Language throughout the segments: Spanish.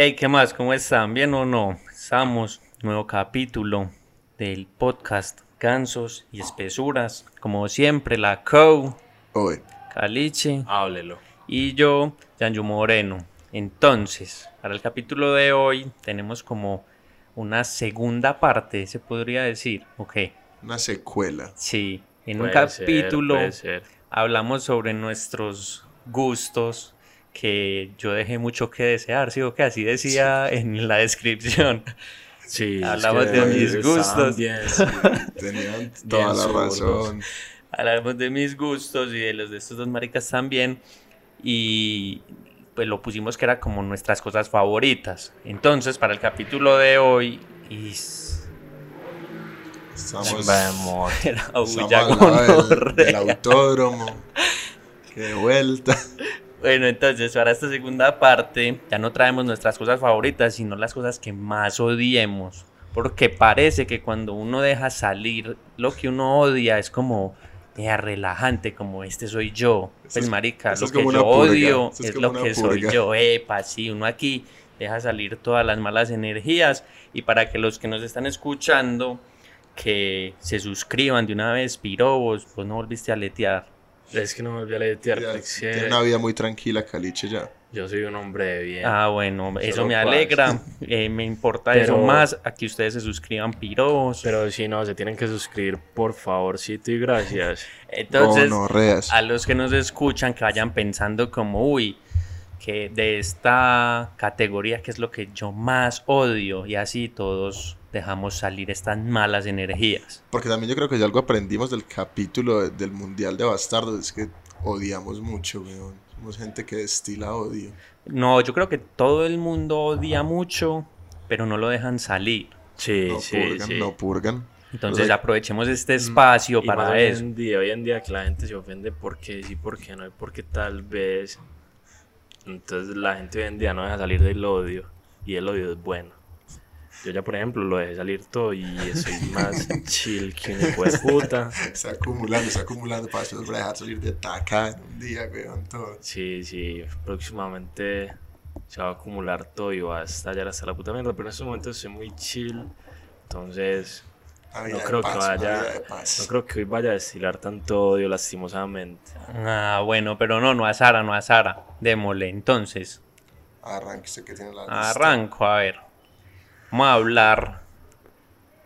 Hey, ¿qué más? ¿Cómo están? ¿Bien o no? Estamos, nuevo capítulo del podcast Gansos y Espesuras. Como siempre, la Co, Hoy. Caliche Háblelo. y yo, Yanju Moreno. Entonces, para el capítulo de hoy tenemos como una segunda parte, se podría decir. Ok, Una secuela. sí, en un Puede capítulo ser. hablamos sobre nuestros gustos que yo dejé mucho que desear, sí o que así decía en la descripción. Sí, Hablamos es de que mis estaban gustos. bien. Tenían toda la razón. Hablamos de mis gustos y de los de estos dos maricas también. Y pues lo pusimos que era como nuestras cosas favoritas. Entonces, para el capítulo de hoy, Estamos, de amor. era estamos del, del autódromo. De vuelta. Bueno, entonces para esta segunda parte ya no traemos nuestras cosas favoritas, sino las cosas que más odiemos. Porque parece que cuando uno deja salir lo que uno odia es como eh, relajante, como este soy yo. Eso Pues es- marica, lo es que yo una purga, odio eso es es, como lo que soy yo. Epa, sí, uno aquí deja salir todas las malas energías. Y para que los que nos están escuchando, que se suscriban de una vez, pirobos, pues no volviste a letear. Es que no me volví a letear. Ya, porque es que tiene una vida muy tranquila, Caliche, ya. Yo soy un hombre de bien. Ah, bueno, eso me alegra. eh, me importa Pero- eso más. Aquí ustedes se suscriban, piros. Pero si no, se tienen que suscribir, por favorcito y gracias. Entonces, Gonorreas. a los que nos escuchan, que vayan pensando como, uy, que de esta categoría, que es lo que yo más odio, y así todos dejamos salir estas malas energías. Porque también yo creo que ya algo aprendimos del capítulo de- del Mundial de Bastardos. Es que odiamos mucho, weón. Somos gente que destila odio. No, yo creo que todo el mundo odia mucho, pero no lo dejan salir. Sí, No sí, purgan, sí. no purgan. Entonces sea, aprovechemos este espacio Y más para hoy eso. en día, hoy en día que la gente se ofende porque sí, porque no, y porque tal vez. Entonces la gente hoy en día no deja salir del odio. Y el odio es bueno. Yo ya, por ejemplo, lo dejé salir todo y soy más chill que un hijo de puta. Está acumulando, está acumulando para después dejar salir de taca en un día, weón. Todo. Sí, sí, próximamente se va a acumular todo y va a estallar hasta la puta mierda. Pero en estos momentos estoy muy chill. Entonces, no creo paz, que vaya. No creo que hoy vaya a destilar tanto odio, lastimosamente. Ah, bueno, pero no, no a Sara, no a Sara. Démosle. Entonces, Arranque, que tiene la lista. arranco, a ver. Vamos a hablar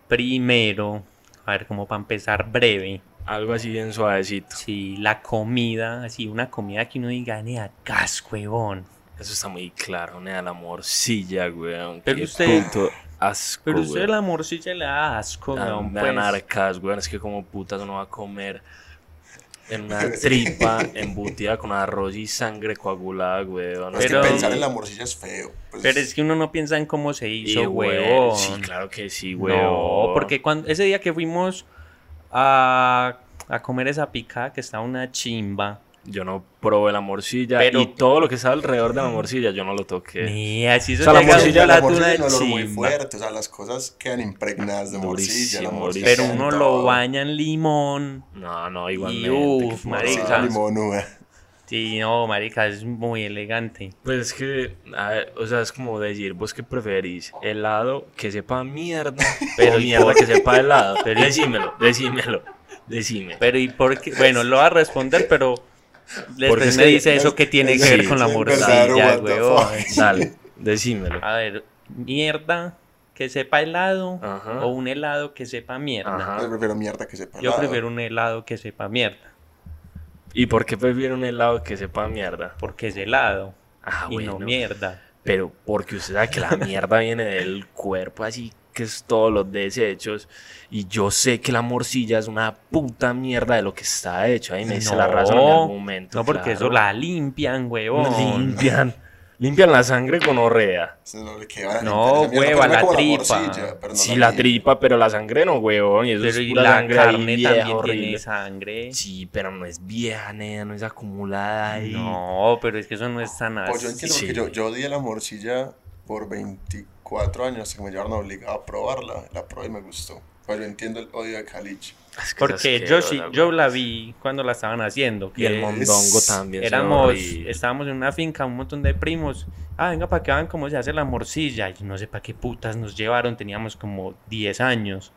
primero, a ver, como para empezar breve. Algo así bien suavecito. Si la comida, así una comida que uno diga, nea, gas, huevón. Eso está muy claro, nea, la morcilla, weón. Pero usted- puto asco, Pero usted weón. la morcilla le da asco, weón, me pues. dan arcas, weón. Es que como putas uno va a comer en una tripa embutida con arroz y sangre coagulada, weón. Es Pero- que pensar en la morcilla es feo. pues, Pero es que uno no piensa en cómo se Y, hizo, weón. Sí, claro que sí, weón. No, porque cuando, ese día que fuimos a, a comer esa picada que estaba una chimba. Yo no probé la morcilla Pero- y todo lo que está alrededor de la morcilla yo no lo toqué. Ni así eso O sea, la morcilla- la morcilla es un olor muy fuerte, o sea, las cosas quedan impregnadas de morcilla, la Durísimo, morcilla. Pero uno lo baña en limón. No, no, igualmente. uf, qué marica. Limonúa. Sí, no, marica, es muy elegante. Pues es que, a ver, o sea, es como decir, ¿vos qué preferís? ¿Helado que sepa mierda? Pero ¿y mierda que sepa helado. Pero decímelo, decímelo, decime. Pero y por qué, bueno, lo va a responder, pero después es me que- dice eso que tiene que sí, ver con la morcilla, huevón. fuck. Dale, decímelo. A ver, mierda que sepa helado Ajá. o un helado que sepa mierda. Ajá. Yo prefiero mierda que sepa Yo prefiero un helado que sepa mierda, ¿Y por qué prefiero un helado que sepa mierda? porque es helado Ah, y bueno. no mierda. Pero porque usted sabe que la mierda viene del cuerpo, así que es todos los desechos. Y yo sé que la morcilla es una puta mierda de lo que está hecho. Ahí me dice la razón en algún momento. No, porque eso claro. la limpian, huevón. limpian. Limpian la sangre con orrea. Eso no No, hueva, la tripa. no Sí, la tripa, pero la sangre no, huevón. Y eso Pero es y pura la sangre carne vieja, también horrible. tiene sangre. Sí, pero no es vieja, nena, no es acumulada ahí. No, pero es que eso no es tan así. Pues yo entiendo Sí. porque yo, yo odié la morcilla por 24 años hasta que me llevaron obligado a probarla. La probé y me gustó. Pues yo entiendo el odio de Caliche. Es que Porque yo sí, yo la vi cuando la estaban haciendo. Y el mondongo también. se éramos, estábamos en una finca, un montón de primos. Ah, venga para que vean cómo se hace la morcilla. Y no sé para qué putas nos llevaron, teníamos como 10 años.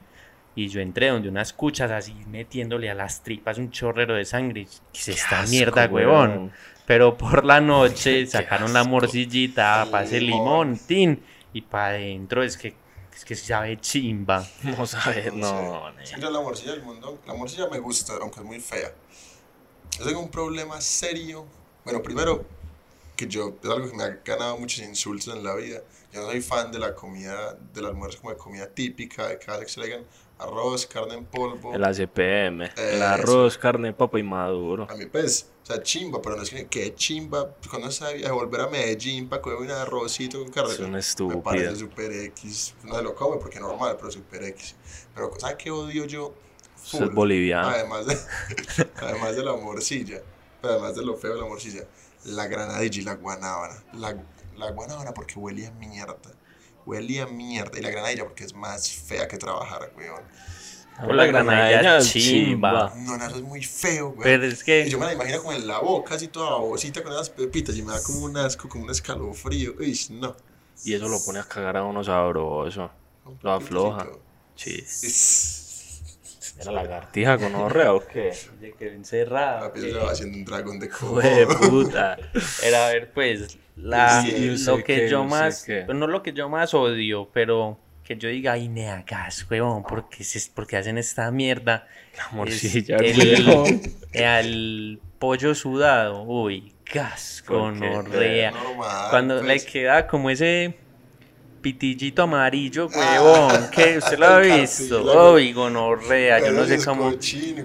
Y yo entré donde unas cuchas así metiéndole a las tripas un chorrero de sangre. ¿Qué es esta asco, mierda, huevón? Pero por la noche sacaron la morcillita, pase limón. tin. Y para adentro es que, es que sabe chimba. No sabes, no. Sí, yo la morcilla del mundo, la morcilla me gusta, aunque es muy fea. Yo tengo un problema serio. Bueno, primero, que yo, es algo que me ha ganado muchos insultos en la vida. Yo no soy fan de la comida, del almuerzo como de comida típica, de cada que se le digan arroz, carne en polvo. El ACPM, el Eso. arroz, carne, papa y maduro. A mí, pues, o sea, chimba, pero no es que, que chimba. Cuando sabía volver a Medellín para comer un arrocito con carne. Es una Me estúpida. parece super X. No se lo come porque es normal, pero super X. Pero, ¿sabes qué odio yo? Eso es Full. boliviano. Además de, además de la morcilla, pero además de lo feo de la morcilla, la granadilla y la guanábana. La, la guanábana porque huele a mierda. Huele a mierda. Y la granadilla porque es más fea que trabajar, weón. Por la granadilla chimba. No, no, eso es muy feo, weón. Pero es Y que yo me la imagino como en la boca, así toda babosita con esas pepitas. Y me da como un asco, como un escalofrío. Uy, no. Y eso lo pone a cagar a uno sabroso. Un Lo afloja. Sí. ¿Era lagartija con orrea o qué? Oye, que encerrado. Papi, se va haciendo un dragón de. Fue puta. Era a ver, pues, la, Sí, yo lo que que, yo más, que. pues, no lo que yo más odio, pero que yo diga, ay, me hagas, huevón, porque es porque hacen esta mierda. La morcilla, el, pollo sudado, uy, gas, gonorrea. Cuando le pues. queda como ese pitillito amarillo, huevón, que usted lo ha visto. Uy, gonorrea, yo no sé es cómo. se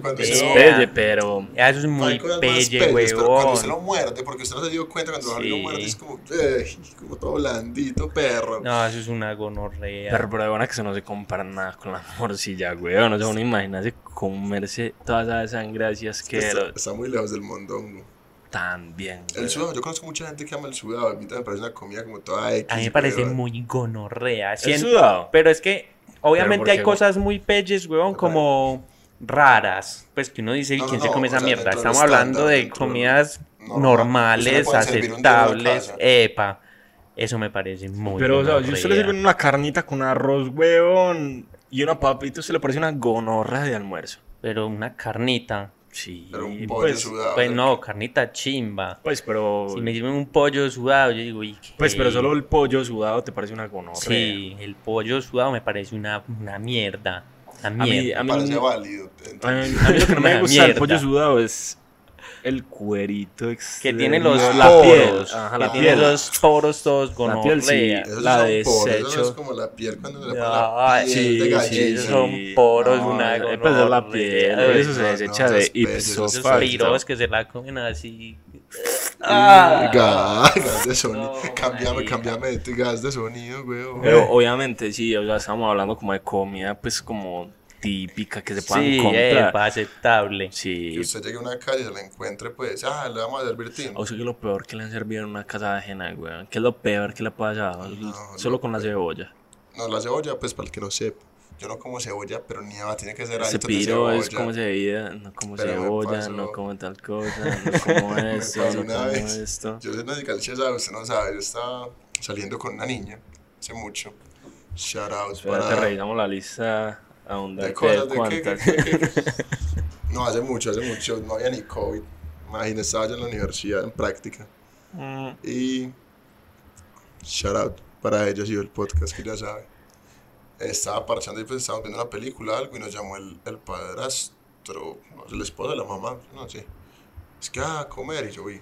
lo- Pelle, pero. Ah, Eso es muy pelle, pero cuando usted huevón. lo muerde, porque usted no se dio cuenta cuando Sí. lo muerde, es como, eh, como todo blandito, perro. No, eso es una gonorrea. Pero, pero de buena que se no se compara nada con la morcilla, weón. O sea, uno imagínase comerse toda esa sangre así está, asquerosa. está muy lejos del mondongo. También. El sudado, yo conozco mucha gente que ama el sudado. A mí también me parece una comida como toda X. A mí me parece muy gonorrea. ¿El sudado? Pero es que, obviamente hay cosas muy pelles, weón, como raras. Pues que uno dice, ¿y No, quién no, se come esa sea, mierda? Estamos hablando de comidas normal. normales, aceptables. Epa. Eso me parece muy Pero, o sea, si usted le sirve una carnita con arroz, weón, y una papita, usted le parece una gonorra de almuerzo. Pero una carnita. Sí, Pero un pollo pues, sudado. Pues no, carnita chimba. pues, pero... Si me sirven un pollo sudado, yo digo, ¿y qué? Pues, pero solo el pollo sudado te parece una gonorrea. Sí, el pollo sudado me parece una, una mierda. Una A mí, mierda. a mí, parece a válido. mí, entonces. a mí lo que no me gusta mierda. pollo sudado es el cuerito que tiene los la poros, piel. Ajá, que tiene los poros todos La piel, sí. Esos la poros, es como la piel cuando le ponen la Ay, piel sí, de sí, gallina. Esos son poros, No, una la piel, eso se no, desecha no, de ipso esos que se la comen así. Ah, gas, gas de sonido. No, cambiame, cambiame de gas de sonido, weón. Pero obviamente sí, o sea, estamos hablando como de comida, pues como típica que se puedan Sí, comprar. epa, aceptable. Que Sí, usted llegue a una calle y se la encuentre, pues, ah, le vamos a servir tin. o sea que lo peor que le han servido en una casa ajena, weón. ¿Qué es lo peor que le ha pasado? No, Solo lo con la cebolla. No, la cebolla, pues, para el que no sepa. Yo no como cebolla, pero ni va, tiene que ser alto de piro es cebolla. como cebolla, no como Pero cebolla, pasó- no como tal cosa, no como esto, no una como vez. esto. Yo soy Nazi Calchesa, usted no sabe, yo estaba saliendo con una niña hace mucho. Shout out Espérate, para... revisamos la lista a un de cosas, de cuántas. qué, qué. No, hace mucho, hace mucho, no había ni COVID. Imagínese, estaba yo en la universidad en práctica. Mm, Y shout out para ellos y el podcast que ya sabe. Estaba parchando y pues estábamos viendo una película algo y nos llamó el, el padrastro, no sé, el esposo de la mamá, no sé. Es que ah, a comer y yo vi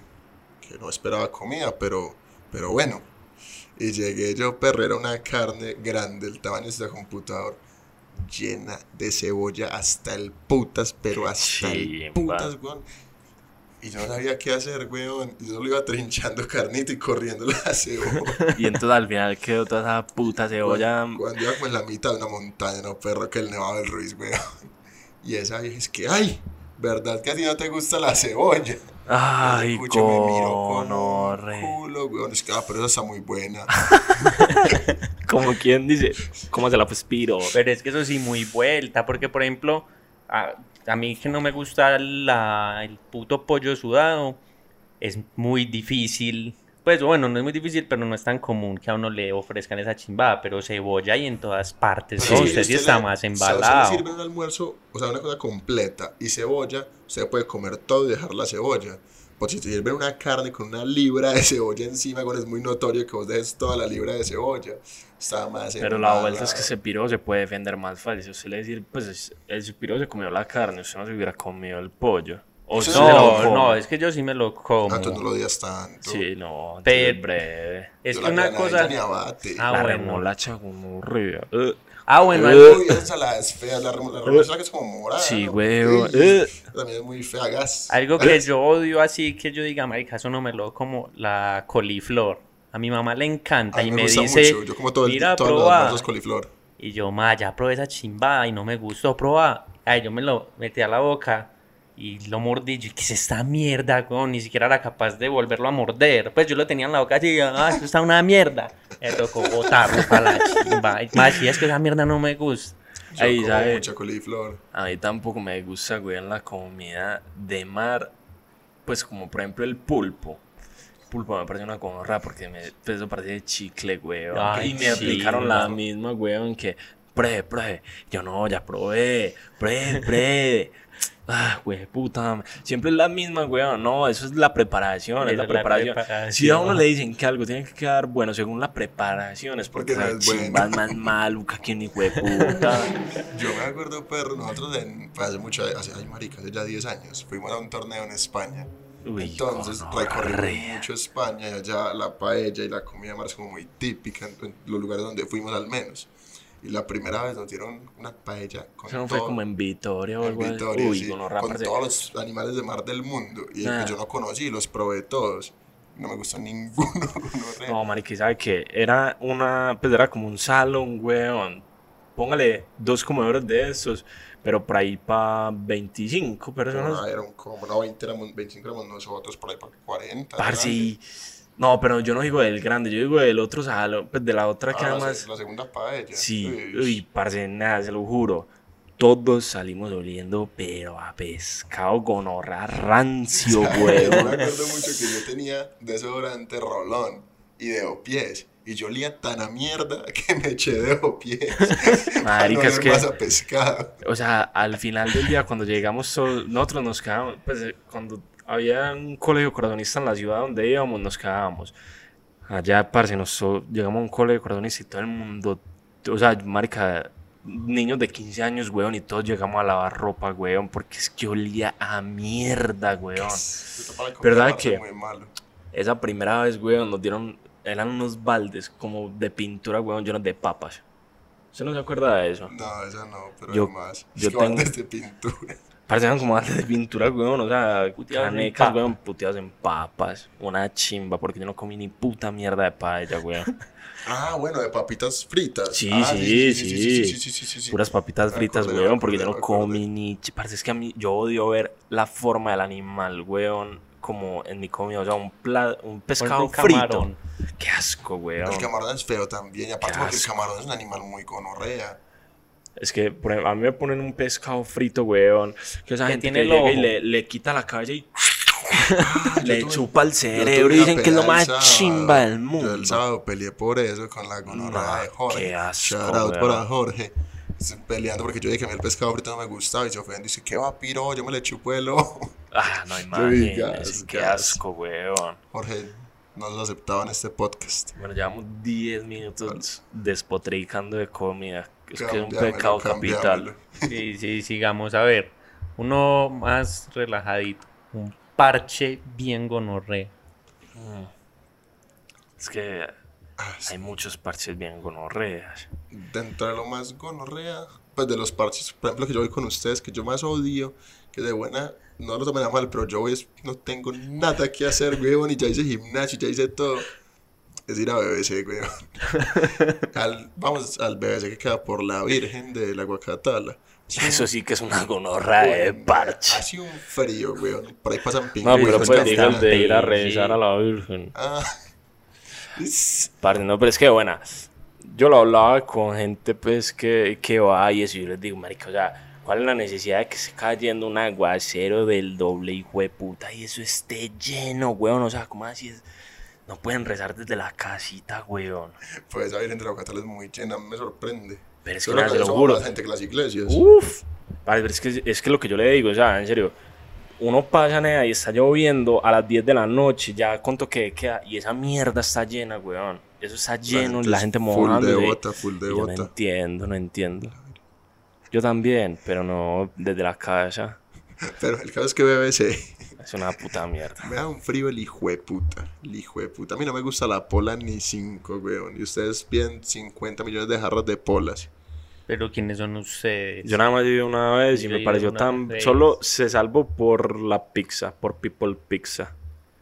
que no esperaba comida, pero, pero bueno. Y llegué yo, perro, era una carne grande, el tamaño de este computador, llena de cebolla hasta el putas, pero hasta el putas, weón. Y yo no sabía qué hacer, weón. Y yo solo iba trinchando carnita y corriendo la cebolla. Y entonces al final quedó toda esa puta cebolla. Cuando iba como en la mitad de una montaña, no, perro, que el Nevado del Ruiz, weón. Y esa vieja es que, ay, ¿verdad que a ti no te gusta la cebolla? Ay, Escucho, me miro con un conorre. culo, weón. Es que, ah, pero esa está muy buena. Como quien dice, ¿cómo se la piro? Pero es que eso sí, muy vuelta, porque por ejemplo, a, a mí que no me gusta la, el puto pollo sudado, es muy difícil. Pues bueno, no es muy difícil, pero no es tan común que a uno le ofrezcan esa chimbada, pero cebolla y en todas partes. Pero No, si usted sí está le- más si embalado. le sirve un almuerzo, o sea, una cosa completa y cebolla, usted puede comer todo y dejar la cebolla. Pues si te sirven una carne con una libra de cebolla encima, bueno, es muy notorio que vos dejes toda la libra de cebolla. Está más Pero la vuelta es que ese piro se puede defender más fácil. Si usted le decir, pues es- el piro se comió la carne, usted no se hubiera comido el pollo. O sí No, no, es que yo sí me lo como. Ah, entonces no lo odias tanto. Sí, no, Pero- es breve. Es Yo que la una cosa. Ah, la bueno. remolacha como. Uh, Ah, bueno, Uy, esa ensalada es fea. La remo- la remolacha que es como morada. Sí, ¿no? güey, eh. También es muy fea, gas. algo que yo odio así, que yo diga, marica, eso no me lo como, la coliflor. A mi mamá le encanta A y me, me gusta dice, mucho. Yo como todo el mira, todos los coliflor. Y yo, ma, ya probé esa chimbada y no me gustó, probá. Ay, yo me lo metí a la boca y lo mordí. Yo, ¿qué es esta mierda, weón? Ni siquiera era capaz de volverlo a morder. Pues yo lo tenía en la boca así, ah, esto está una mierda. Me tocó botarlo para la chimba. Ma, si es que esa mierda no me gusta. Yo Ahí, como ¿sabe? mucha coliflor. A mí tampoco me gusta, güey, la comida de mar. Pues como por ejemplo el pulpo. Pulpo me parece una conorra porque me, pues, eso parece chicle, güey. Y me sí, aplicaron la misma, güey, que pruebe, pruebe. Yo no, ya probé, pruebe, pruebe. Ah, güey, puta. Siempre es la misma, güey. No, eso es la preparación, es la es la preparación. preparación. Si a uno le dicen que algo tiene que quedar bueno según la preparación, es porque, Porque no es bueno. chimba es más maluca que hijo de puta. Yo me acuerdo, perro, nosotros en, hace mucho, hace, ay, marica, hace ya 10 años, fuimos a un torneo en España. Uy, Entonces gonorrea. recorrimos mucho España y allá la paella y la comida mar es como muy típica en, en los lugares donde fuimos al menos. Y la primera vez nos dieron una paella con Eso no fue todo- como en Vitoria o en algo así. Vitoria, Uy, sí, con parce. todos los animales de mar del mundo. Y Ah. que yo no conocí, los probé todos. No me gustó ninguno. gonorrea. No, marica, ¿sabe qué? Era una, pues era como un salón, weón. Póngale dos comedores de esos, pero por ahí para 25 personas. No, era un como, no, 20 éramos, 25 éramos nosotros, por ahí para 40. Parce, No, pero yo no digo del grande, yo digo del otro salón, pues de la otra que Ah, la, además... se- la segunda paella. Sí, Uy. uy, parce, nada, se lo juro. Todos salimos oliendo, pero a pescado gonorra rancio, Yo me acuerdo mucho que yo tenía desodorante rolón y de pies. Y yo olía tan a mierda que me eché de pies. Marica, es que- más a pescado. O sea, al final del día, cuando llegamos todos, nosotros nos quedábamos, pues eh, cuando había un colegio corazonista en la ciudad donde íbamos, nos quedábamos. Allá, parce, nos llegamos a un colegio corazonista y todo el mundo, o sea, marica, niños de 15 años, weón, y todos llegamos a lavar ropa, weón, porque es que olía a mierda, weón. ¿Verdad que? muy malo. Esa primera vez, weón, nos dieron, eran unos baldes como de pintura, weón, llenos de papas. ¿Usted no se acuerda de eso? No, esa no, pero Yo- más. yo es que van tengo- desde pintura. Parecían como antes de pintura, weón. O sea, Puteadas en canecas, papa. weón, puteadas en papas. Una chimba, porque yo no comí ni puta mierda de paella, weón. Ah, bueno, de papitas fritas. Sí, Ah, sí, sí. sí, sí, sí, sí, sí. Puras papitas fritas, acordé, weón, porque yo acordé, no me acordé. comí ni. Parece es que a mí, yo odio ver la forma del animal, weón, como en mi comida. O sea, un, pla- un pescado un frito. camarón. Qué asco, weón. El camarón es feo también. Y aparte, porque el camarón es un animal muy gonorrea. Es que por ejemplo, a mí me ponen un pescado frito, weón. Que esa Que gente tiene que llega y le, le quita la cabeza y yo le tuve- chupa el Yo cerebro y dicen que es lo más sábado. chimba del Yo mundo. el sábado peleé por eso con la gonorrea No, de Jorge. qué asco, Shout out weón. para Jorge. Peleando porque yo dije que a mí el pescado frito no me gustaba y se ofende. Dice, ¿qué va, piro? Yo me le chupo el ojo. Ah, no imagínese, qué asco, weón. Jorge no lo aceptaba en este podcast. Bueno, llevamos 10 minutos despotricando de comida. Es que es un pecado capital. Sí, sí, sigamos. A ver, uno más relajadito. Un parche bien gonorrea. Es que Ah, hay muchos parches bien gonorreas. Dentro de lo más gonorrea, pues de los parches, por ejemplo, que yo voy con ustedes, que yo más odio, que de buena, no lo tomen a mal, pero yo voy, es- no tengo nada que hacer, weón, y ya hice gimnasio, ya hice todo. Es ir a BBC, weón. Al- vamos al BBC que queda por la Virgen de la Guacatala. Eso sí que es una gonorra de parche. Hace un frío, weón. Por ahí pasan No, pingüinos. pero pues que diga están- de ir a rezar sí. a la Virgen. Ah, no, pero es que buena. yo lo hablaba con gente pues que, que va y eso, y yo les digo, marica, o sea, ¿cuál es la necesidad de que se cayendo un aguacero del doble hijo de puta y eso esté lleno, weón? O sea, ¿cómo así es? No pueden rezar desde la casita, weón. Pues esa Virgen de la Catal es muy llena, me sorprende. Pero es que Solo nada, que se lo juro. gente que las iglesias. Uf. Vale, pero es que, es que lo que yo le digo, o sea, en serio, uno pasa nea, y está lloviendo a las 10 de la noche, ya cuánto que queda, y esa mierda está llena, weón. Eso está lleno, la gente, es full mojándose. devota, full Y yo no entiendo, no entiendo. Yo también, pero no desde la casa. Pero el caso es que BBC Es una puta mierda. me da un frío el hijo de puta. El hijo de puta. A mí no me gusta la pola ni cinco, weón. Y ustedes piden 50 millones de jarras de polas. Pero ¿quiénes son ustedes? Yo nada más viví una vez y Yo me pareció tan... vez. Solo se salvó por la pizza, por People Pizza.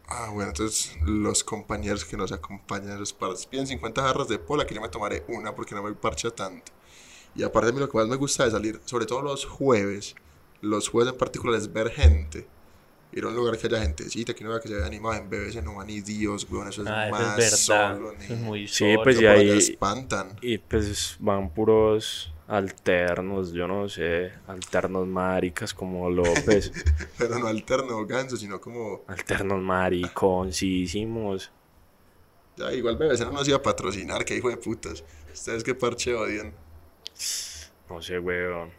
Ah, bueno, entonces los compañeros que nos acompañan, los paras, piden 50 jarras de pola, que yo me tomaré una porque no me parcha tanto. Y aparte, a mí lo que más me gusta de salir, sobre todo los jueves, los jueves en particular, es ver gente. Ir a un lugar que haya gentecita, que no vea que se vea animado en BBC, no va ni Dios, weón, eso es Ah, eso más es verdad. solo, ni- es muy Sí, solo. pues, Eso y ahí- espantan. Y pues van puros alternos, yo no sé, alternos maricas como López, Pero no alterno ganso, sino como, alternos mariconcísimos. ya, igual BBC no nos iba a patrocinar, que hijo de putas. Ustedes qué parche odian. No sé, weón.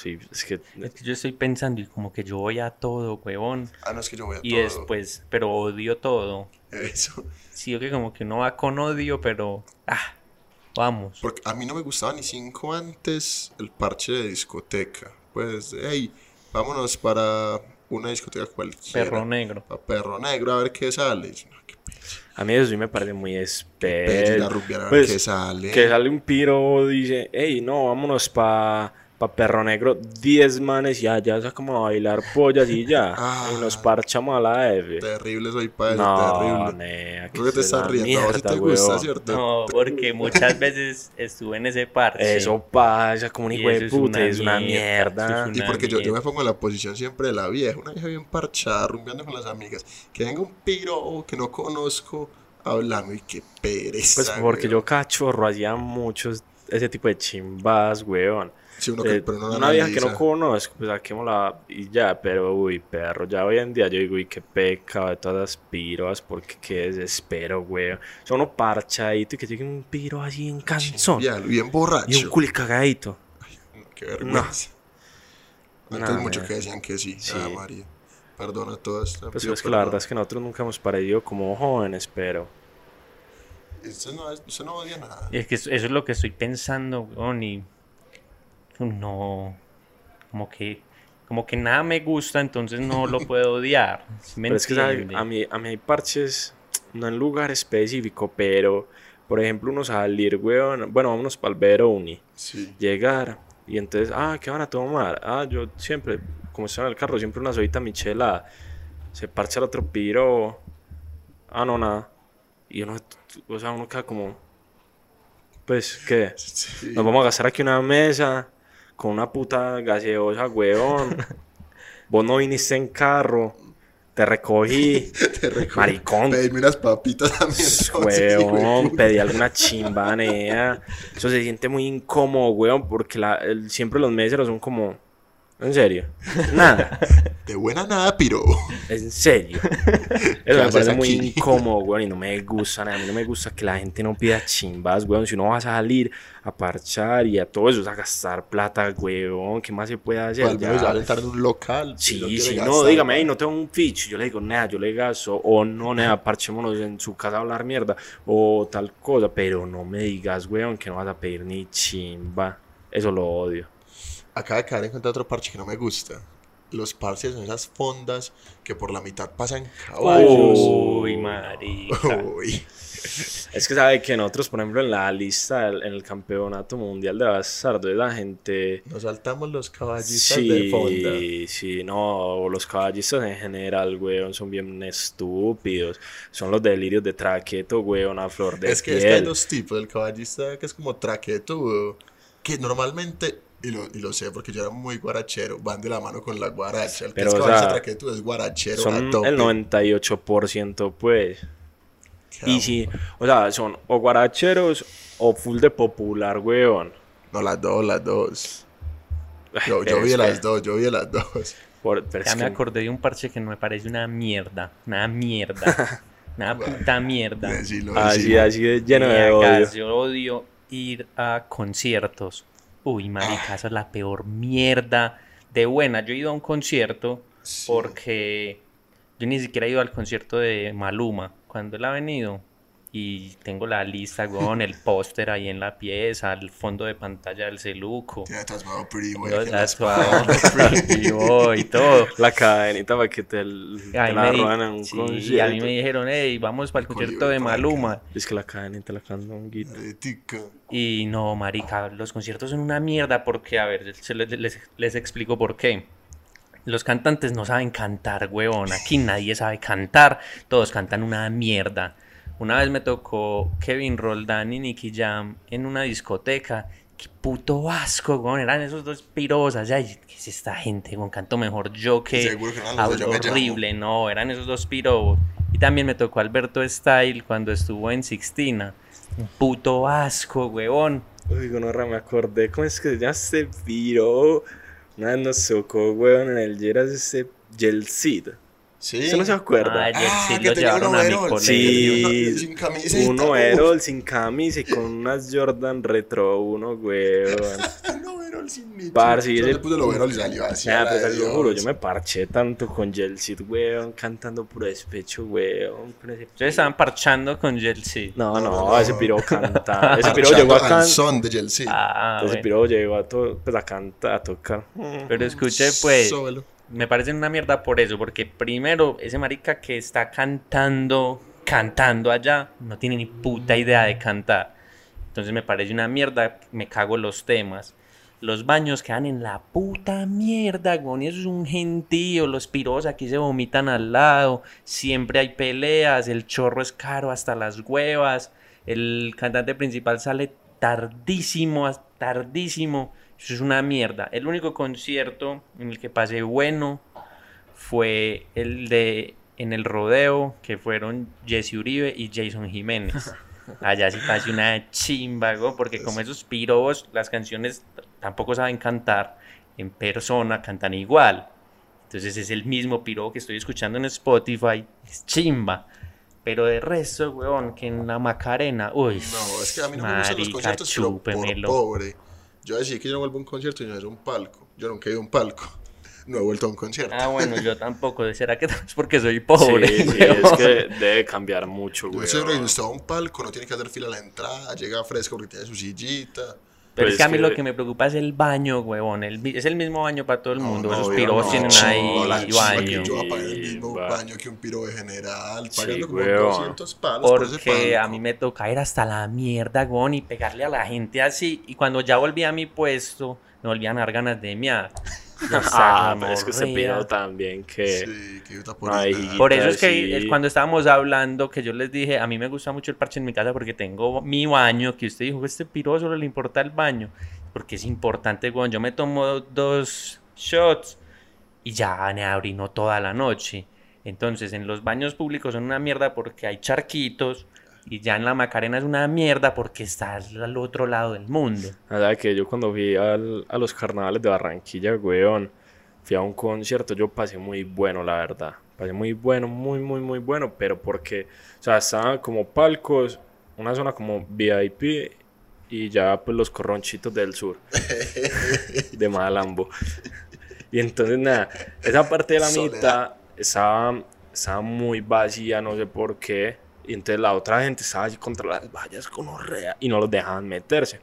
Sí, es que Es que yo estoy pensando y como que yo voy a todo, huevón. Ah, no, es que yo voy a Y todo. después, pero odio todo. Eso. Sí, yo que como que uno va con odio, pero... Ah, vamos. Porque a mí no me gustaba ni cinco antes el parche de discoteca. Pues, hey, vámonos para una discoteca cualquiera. Perro negro. Pa' perro negro, a ver qué sale. No, qué a mí eso sí me parece muy a ver Pues, qué sale. Que sale un piro, dice, hey, no, vámonos pa, pa Perro Negro, 10 manes y allá es como a bailar pollas y ya. Ah. y nos parchamos a la F. Terrible soy padre, No, terrible. nea, Creo que te es estás riendo, sí te gusta. ¿cierto? No, porque muchas veces estuve en ese parche. Eso pasa como un Y hijo de puta, es una mierda, Y porque yo, yo me pongo en la posición siempre de la vieja, una vieja bien parchada, rumbeando con las amigas. Que venga un piro que no conozco hablando y qué pereza. Pues porque weón. yo cachorro hacía muchos ese tipo de chimbas, weón. Sí, uno que, Eh, pero no una vieja que no conozco, pues saquémosla y ya, pero uy, perro, ya hoy en día yo digo, uy, qué pecado de todas las piros, porque qué desespero, weón. Son uno parchadito y que llegue un piro así en canzón Ya, bien y un borracho. culi cagadito. Qué vergüenza. Antes No, muchos man. que decían que sí. Sí. Ah, María. Perdona a todas. Pues pido es que la verdad es que nosotros nunca hemos parecido como jóvenes, pero Usted no, es- usted no odia nada. Es que eso eso es lo que estoy pensando, weón, y no, como que, como que nada me gusta, entonces no lo puedo odiar. ¿sí me Pero es que a mí, a mí hay parches, no en lugar específico, pero por ejemplo, uno salir, weón, bueno, vámonos para el Veroni, Sí. llegar y entonces, ah, ¿qué van a tomar? Ah, yo siempre, como estoy en el carro, siempre una sodita michelada. Se parcha el otro piro, ah, no, nada. Y uno, o sea, uno queda como, pues, ¿qué? sí. Nos vamos a gastar aquí una mesa con una puta gaseosa, weón. Vos no viniste en carro. Te recogí. Te recuerdo. Maricón. Pedime unas papitas también. Weón, pedí alguna chimbanea. Eso se siente muy incómodo, weón, porque la, el- siempre los meseros son como... ¿En serio? Nada. De buena nada, piro. En serio. Eso me parece muy aquí? incómodo, weón, y no me gusta nada. A mí no me gusta que la gente no pida chimbas, weón. Si uno va a salir a parchar y a todo eso, es a gastar plata, weón. ¿Qué más se puede hacer? Al menos Ya. entrar en un local. si Sí, sí, no, dígame, ahí no tengo un pitch. Yo le digo, nada, yo le gasto. O no, nada, parchémonos en su casa a hablar mierda. O tal cosa. Pero no me digas, weón, que no vas a pedir ni chimba. Eso lo odio. Acaba de caer en cuenta otro parche que no me gusta. Los parches son esas fondas que por la mitad pasan caballos. Uy, marica. Uy. Es que sabe que nosotros, por ejemplo, en la lista, en el campeonato mundial de bastardo, la gente. Nos saltamos los caballistas de fonda. Sí, sí, no, los caballistas en general, weón, son bien estúpidos. Son los delirios de traqueto, weón, a flor de Es que, es que hay piel. dos tipos. El caballista que es como traquetudo. Que normalmente, y lo, y lo sé porque yo era muy guarachero, van de la mano con la guaracha. El que es o sea, traquetudo es guarachero Son a tope. el 98%, pues. Y si, o sea, son o guaracheros o full de popular, weón. No, las dos, las dos. Yo, vi las que- dos, yo vi las dos. por- pero Ya me que- acordé de un parche que no me parece una mierda. Una mierda. una puta mierda. Decilo, Así, decilo. así de lleno de odio. Yo odio ir a conciertos. Uy, marica, esa es la peor mierda. De buena, yo he ido a un concierto Sí. porque yo ni siquiera he ido al concierto de Maluma cuando él ha venido. Y tengo la lista, con el póster ahí en la pieza, el fondo de pantalla del celuco. Tiene tatuado Pretty la tatuados, espalda. Pretty Boy, todo. La cadenita para que te, l- te Ahí la roban en un sí, concierto. a mí me dijeron, hey, vamos para el Con concierto de. Maluma. Es que la cadenita la candonguita. Aretica. Y no, marica, los conciertos son una mierda porque, a ver, les- les explico por qué. Los cantantes no saben cantar, huevón. Aquí nadie sabe cantar. Todos cantan una mierda. Una vez me tocó Kevin Roldán y Nicky Jam en una discoteca. Qué puto asco, huevón. Eran esos dos piros allá. Y, ¿Qué es esta gente, huevón? Canto mejor yo que Seguro que no hablo horrible. No, eran esos dos piros. Y también me tocó Alberto Style cuando estuvo en Sixtina. Un puto asco, huevón. Uy, no me acordé. ¿Cómo es que se llama este piro? Una vez nos tocó, weón, en el Jeras ese Gelcid. Sí. ¿Usted no se acuerda? Ay, Ah, sí que lo tenía llevaron un a mi colegio. Sí. Sin camiseta. Uno Erol sin camisa y con unas Jordan Retro 1, weón. Un overol sin nicho. Parce, y Yo le puse el overol y salió así. Ya, a la pues lo juro, yo me parché tanto con Gelcid, weón, cantando puro despecho, ese Ustedes estaban parchando con Chelsea. No, No, no, no. ese piro canta. Ese piro llegó a cantar. son de Chelsea. Ah, Ese bueno. piro llegó a, to- pues, a cantar, a tocar. Pero escuche, pues, Sóbelo. Me parece una mierda por eso, porque primero, ese marica que está cantando, cantando allá, no tiene ni puta idea de cantar. Entonces me parece una mierda, me cago los temas. Los baños quedan en la puta mierda, güey. Eso es un gentío. Los piros aquí se vomitan al lado. Siempre hay peleas. El chorro es caro hasta las huevas. El cantante principal sale tardísimo, tardísimo. Eso es una mierda. El único concierto en el que pasé bueno fue el de en el rodeo, que fueron Jesse Uribe y Jason Jiménez. Allá sí pasé una chimba, porque como esos pirobos, las canciones tampoco saben cantar en persona, cantan igual. Entonces es el mismo piro que estoy escuchando en Spotify, es chimba. Pero de resto, weón, que en la Macarena, uy, No, es que a mí no me gustan los conciertos, pero por pobre. Yo decía que yo no vuelvo a un concierto y no es un palco. Yo nunca he ido a un palco. No he vuelto a un concierto. Ah, bueno, yo tampoco. ¿Será que es porque soy pobre? Sí, sí, es que debe cambiar mucho, Yo güey. que está a un palco, no tiene que hacer fila a la entrada, llega fresco porque tiene su sillita. Pero Pues es que a mí que- lo que me preocupa es el baño, huevón. El es el mismo baño para todo el mundo. Esos obvio, piros no, tienen ahí baño. Yo voy a pagar el Sí, mismo va. baño que un piro de general, Sí, pagando como weón. 200 palos por ese Porque a mí me toca ir hasta la mierda, weón, y pegarle a la gente así. Y cuando ya volví a mi puesto, me volvían a dar ganas de miar. Ah, pero es que gonorrea. piro también que... Sí, que yo por Ay. Por eso es que Sí. es cuando estábamos hablando, que yo les dije, a mí me gusta mucho el parche en mi casa porque tengo mi baño, que usted dijo, este piro solo le importa el baño, porque es importante, weón. Yo me tomo dos shots y ya me orino toda la noche. Entonces, en los baños públicos son una mierda porque hay charquitos y ya en la Macarena es una mierda porque estás al otro lado del mundo. O sea, que yo cuando fui al- a los carnavales de Barranquilla, weón, fui a un concierto, yo pasé muy bueno, la verdad. Pasé muy bueno, muy, muy, muy bueno, pero porque, o sea, estaban como palcos, una zona como VIP y ya pues los corronchitos del sur, de Malambo. Y entonces, nada, esa parte de la Soledad. mitad estaba, estaba muy vacía, no sé por qué. Y entonces la otra gente estaba allí contra las vallas con orrea y no los dejaban meterse.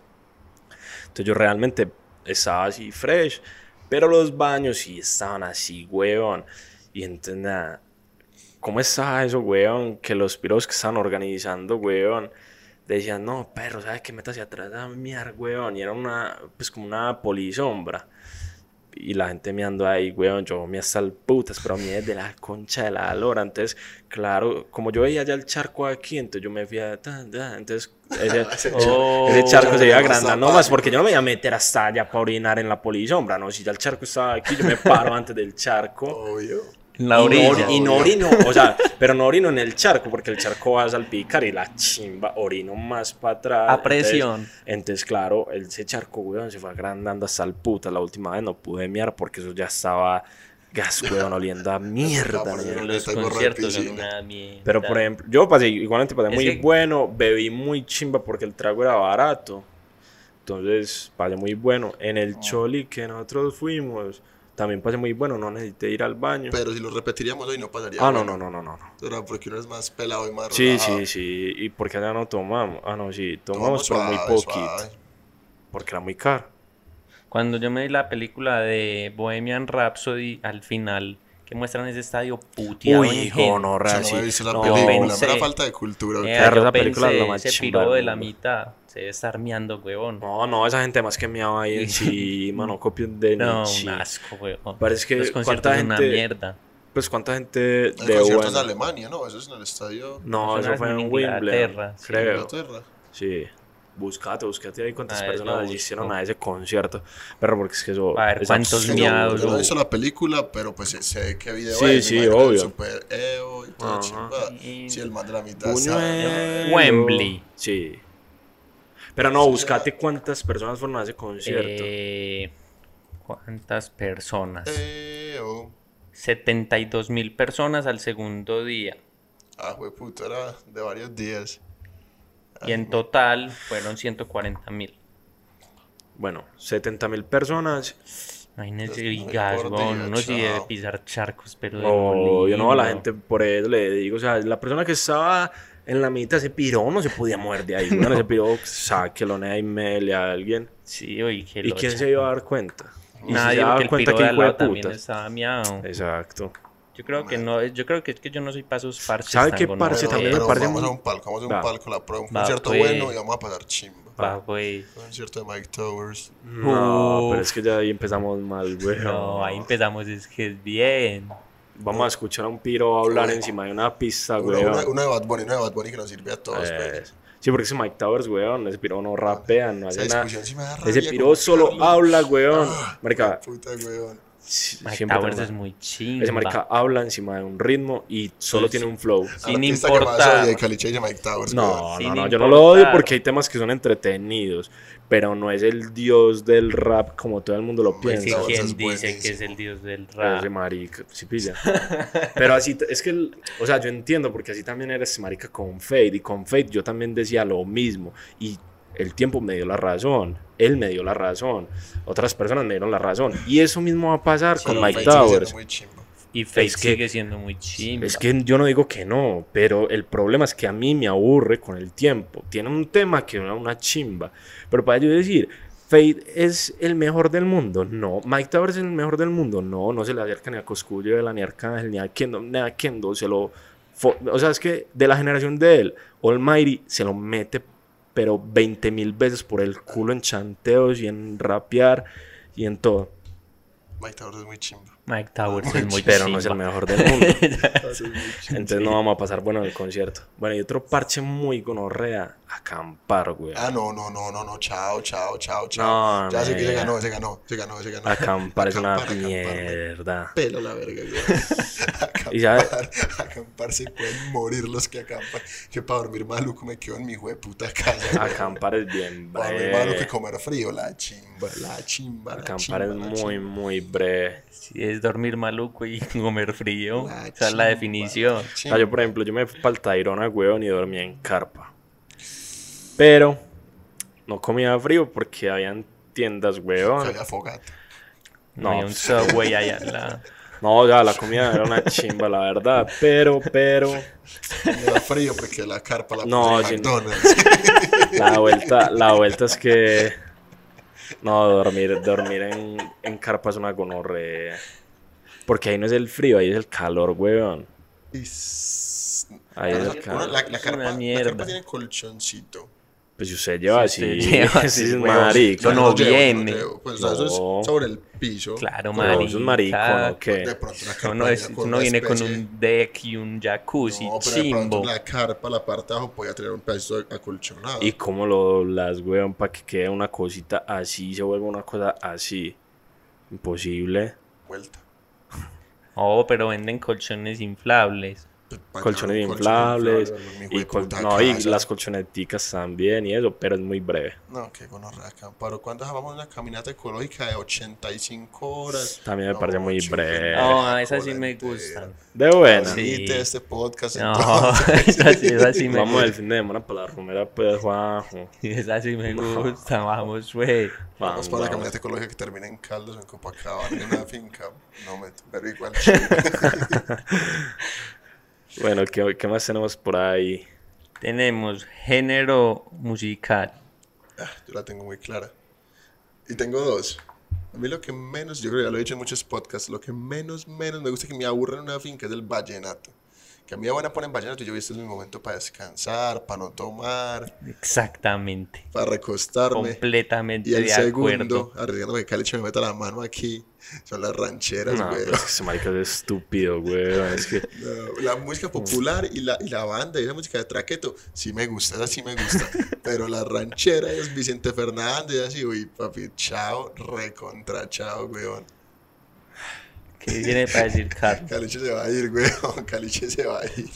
Entonces yo realmente estaba así fresh, pero los baños sí estaban así, weón. Y entonces nada, ¿cómo estaba eso, weón? Que los piros que estaban organizando, weón, decían, no, perro, ¿sabes qué? Métase atrás a miar, weón. Y era una, pues como una polisombra. Y la gente me ando ahí, weón, yo me hasta el putas, pero a mí desde la concha de la lora. Entonces, claro, como yo veía ya el charco aquí, entonces yo me fui a... entonces, ese, Oh. ese charco se iba agrandando zapático. más, porque yo no me iba a meter hasta allá para orinar en la polisombra, ¿no? Si ya el charco estaba aquí, yo me paro antes del charco. Obvio. En la y no, orilla. ori- y no orino, o sea, pero no orino en el charco, porque el charco va a salpicar y la chimba orino más para atrás. A presión. Entonces, entonces, claro, el- ese charco, weón, se fue agrandando hasta el puta. La última vez no pude miar porque eso ya estaba gas, weón, oliendo a mierda. En los conciertos una mierda. Pero por ejemplo, yo pasé, igualmente pasé Es muy que- bueno, bebí muy chimba porque el trago era barato. Entonces, pasé muy bueno. En el Choli que nosotros fuimos, también pasé muy bueno, no necesité ir al baño. Pero si lo repetiríamos hoy no pasaría. Ah, no, bueno. no, no, no, no. Era porque uno es más pelado y más Sí, relajado. sí, sí. ¿Y porque allá no tomamos? Ah, no, sí, tomamos, Tomamos pero muy poquito. suave. Porque era muy caro. Cuando yo me vi la película de Bohemian Rhapsody, al final, que muestran ese estadio puteado Uy, gente. Yo no sí. me he visto la No, película, pensé- da falta de cultura. Eh, Claro, esa película es pensé, lo más ese piro de la mitad se debe estar miando, huevón. No, no, esa gente más que meaba ahí encima, no copien de No, Nietzsche. un asco, huevón. Parece que Los conciertos cuánta son una gente- mierda. Pues cuánta gente El de concierto es buena. en Alemania, ¿no? Eso es en el estadio No, Eso eso es fue en en Inglaterra, Wimbledon, sí. creo. Inglaterra. Sí. Buscate, buscate ahí cuántas A ver, personas asistieron a ese concierto. Pero porque es que eso. A ver, es ¿cuántos absurdo. miados Yo no visto la película, pero pues sé- sé qué video Sí, es. sí, el obvio. Super EO y todo. Y- Sí, el man de la mitad. Sabe. Wembley. Sí. Pero no, buscate cuántas personas fueron a ese concierto. Eh, ¿Cuántas personas? EO. 72 mil personas al segundo día. Ah, güey, puta, era de varios días. Y en total fueron 140 mil. Bueno, 70 mil personas. Imagínese, Pues, Vigas, uno sí debe pisar charcos, pero de No, yo no a la gente por eso le digo. O sea, la persona que estaba en la mitad se piró, no se podía mover de ahí. Bueno, se piró, sáquelo, y mele a alguien. Sí, oye, que ¿Y quién se iba a dar cuenta? ¿Y si Nadie, se daba porque el cuenta que hijo de también estaba miado. Exacto. Yo creo que no, yo creo que es que yo no soy para esos parches. ¿Sabe qué Pero, también me parece vamos muy- a un palco, vamos a un Va. palco, la prueba, un Va, concierto pues. bueno y vamos a pasar chimba. Va, güey. Un concierto de Mike Towers. No, Uf. pero es que ya ahí empezamos mal, güey. No, ahí empezamos, es que es bien. Vamos a escuchar a un piro hablar encima de una pista, güey. una, una de Bad Bunny, una de Bad Bunny que nos sirve a todos. Eh, pues. sí, porque ese Mike Towers, weón, ese piro no rapea, no hace nada. sí Ese piro solo Carlos. habla, weón. Ah, Marica, Puta, weón. Sí, Mike siempre Towers es muy chingón. Ese marica habla encima de un ritmo y solo Sí, tiene un flow. Sin importar. Mike Towers, No, no, no, yo no lo odio porque hay temas que son entretenidos, pero no es el dios del rap como todo el mundo lo Hombre, Es que piensa. Towers quién es dice que es el dios del Pero Ese rap. marica, sí pilla. Pero así, es que, el- o sea, yo entiendo porque así también eres marica con Fade y con Fade yo también decía lo mismo y el tiempo me dio la razón, él me dio la razón, otras personas me dieron la razón y eso mismo va a pasar con Pero Mike Towers. Y Fate Es que- sigue siendo muy chimba. Es que yo no digo que no, pero el problema es que a mí me aburre con el tiempo. Tiene un tema que es una chimba. Pero para yo decir, Fade es el mejor del mundo, no. Mike Towers es el mejor del mundo, no. No se le acerca ni a Coscullo, ni a Arcángel, ni a Kendo, ni a Kendo. Se lo. O sea, es que de la generación de él, Almighty se lo mete, pero 20 mil veces por el culo en chanteos y en rapear y en todo. Towers es muy chimba. Mike Towers es muy Pero no es el chimba. mejor del mundo. Chimba. Entonces no vamos a pasar bueno en el concierto. Bueno, y otro parche muy gonorrea, acampar, güey. Ah, no, no, no, no, no, chao, chao, chao, No, chao. ya sé que se ganó, se ganó, se ganó, se ganó. Acampar es una Acampar, acampar, mierda. Pelo la verga, güey. Y ya- Acampar, acampar se pueden morir los que acampan. Que para dormir maluco me quedo en mi hijo de puta casa. güey. Acampar es bien Para dormir maluco y breve. comer frío, la chimba, la chimba. la Acampar chimba, es la muy, chimba. muy breve. Si es dormir maluco y comer frío. La Esa es la chimba, definición. la O sea, chimba. yo, por ejemplo, yo me fui para el Tayrona, weón, y dormía en carpa. Pero no comía frío porque habían tiendas, weón. había fogata. No, No, hay un subway allá al lado. No, ya la comida era una chimba, la verdad. Pero, pero, Me da frío porque la carpa la No, puse en no. McDonald's. La vuelta, la vuelta es que. No, dormir, dormir en, en carpa es una gonorrea. Porque ahí no es el frío, ahí es el calor, weón. Y s- Ahí es el calor. la, la Es carpa, la carpa tiene colchoncito. Pues si usted lleva así. así, es. Yo no viene. Pues eso es sobre el piso. Claro, eso es marico, ¿no? ¿Qué? De pronto una carpa Uno, es- viene con un deck y un jacuzzi No, pero de pronto chimbo. la carpa, la parte de abajo, podía tener un pedazo acolchonado. ¿Y cómo lo doblas, weón, para que quede una cosita así, se vuelva una cosa así? Imposible. Vuelta. Oh, pero venden colchones inflables. Pa- colchones inflables inflable, mi y, col- no, y las colchoneticas también y eso, pero es muy breve. No, qué gonorrea, Camparo. ¿Cuándo dejamos una caminata ecológica de 85 horas? También me No, parece muy breve. No, esas sí me gustan. De buena. Sí. Este podcast. No, esas sí, esas sí me Vamos el fin de semana para la rumera, pues, Juanjo. Esas sí me gustan, vamos, güey. Vamos para la vamos. caminata ecológica que termina en Caldas en Copacabana, en una finca. No me pero igual. Bueno, ¿qué, qué más tenemos por ahí? Tenemos género musical. Ah, yo la tengo muy clara. Y tengo dos. A mí lo que menos, yo creo que ya lo he dicho en muchos podcasts, lo que menos, menos me gusta que me aburre en una finca es el vallenato. Que a mí van a poner vallenato y yo este es mi momento para descansar, para no tomar, Exactamente. para recostarme. Completamente Y el de segundo, arriesgando que Caliche me meta la mano aquí, son las rancheras, No, güey. pero es que ese marica es estúpido, güey. Es que No, la música popular y la, y la banda y la música de traqueto, sí me gusta, esa sí me gusta. Pero la ranchera es Vicente Fernández, así, uy, papi, chao, recontra chao, weón. ¿Qué viene para decir Carlos? Caliche se va a ir, weón, Caliche se va a ir.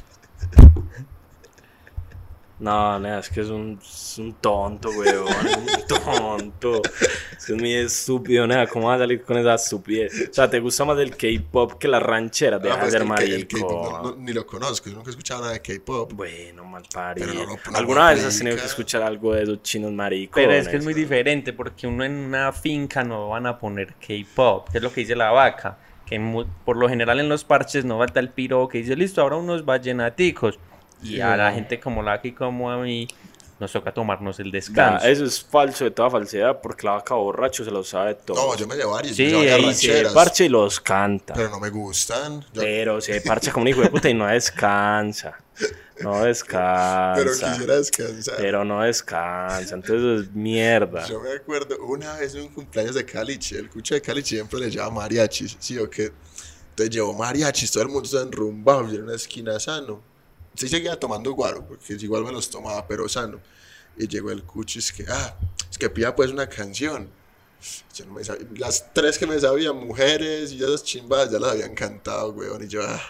No, nada, es que es un, es un tonto, weón. Un tonto. Es que muy estúpido, nada. ¿Cómo vas a salir con esa estupidez? O sea, ¿te gusta más el K-pop que las rancheras? Deja Ah, de pues ser no- marico. no- ni lo conozco, yo nunca he escuchado nada de K-pop. Bueno, mal parido. Pero no no ¿Alguna vez has tenido que escuchar algo de esos chinos maricos? Pero es que es muy diferente porque uno en una finca no van a poner K-pop, que es lo que dice la vaca. Que por lo general en los parches no falta el piro que dice, listo, ahora unos vallenaticos. Y Sí, a la gente como la y como a mí, nos toca tomarnos el descanso. eso es falso de toda falsedad porque la vaca borracho se lo sabe todo. No, yo me llevo varios, Sí, yo ahí se parcha y los canta. pero no me gustan. Yo- Pero se parcha como un hijo de puta y no descansa. No pero descansa. quisiera descansar. Pero no descansa. Entonces es mierda. Yo me acuerdo una vez en un cumpleaños de Caliche, el cucho de Caliche siempre le lleva mariachis, ¿sí o qué? Entonces llevó mariachis, todo el mundo está enrumbado, yo en una esquina sano. Sí seguía tomando guaro, porque igual me los tomaba, pero sano. Y llegó el cucho, es que, ah, es que pida pues una canción. Yo no me sabía- las tres que me sabía, mujeres y esas chimbas, ya las habían cantado, weón. Y yo, ah,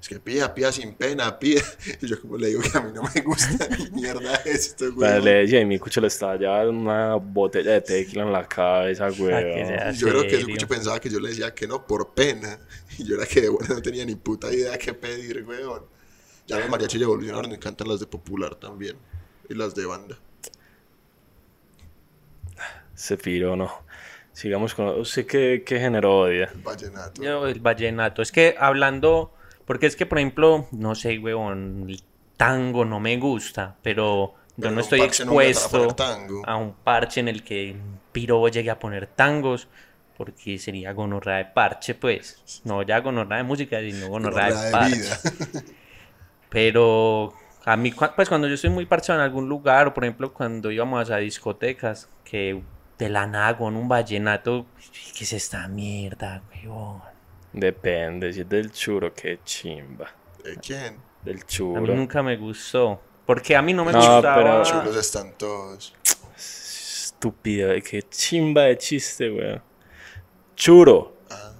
es que pida, pida sin pena, pida. Y yo como le digo que a mí no me gusta ni mierda esto, weón. le decía, y mi cucho le estaba llevando una botella de tequila en la cabeza. Y yo creo que el serio? cucho pensaba que yo le decía que no por pena. Y yo era que de buena no tenía ni puta idea qué pedir, weón. Ya los mariachis ya evolucionaron y cantan las de popular también. Y las de banda. Se piró, no. Sigamos con. ¿Usted qué, qué género odia? Vallenato. Yo, el vallenato. Es que hablando, porque es que, por ejemplo, no sé, huevón, el tango no me gusta, pero yo no estoy a expuesto a un parche en el que piro llegue a poner tangos, porque sería gonorrea de parche, pues. No ya gonorrea de música, sino gonorrea Gonorrea de de parche. vida. Pero a mí, pues cuando yo estoy muy parchado en algún lugar, o por ejemplo cuando íbamos a discotecas, que de la nada con un vallenato, ¿qué es esta mierda, weón? Depende, si es del churo, qué chimba. ¿De quién? Del A mí churo. nunca me gustó. Porque a mí no me No, gustaba. pero- Chulos están todos. Estúpido, qué chimba de chiste, güey. Churo. Ah,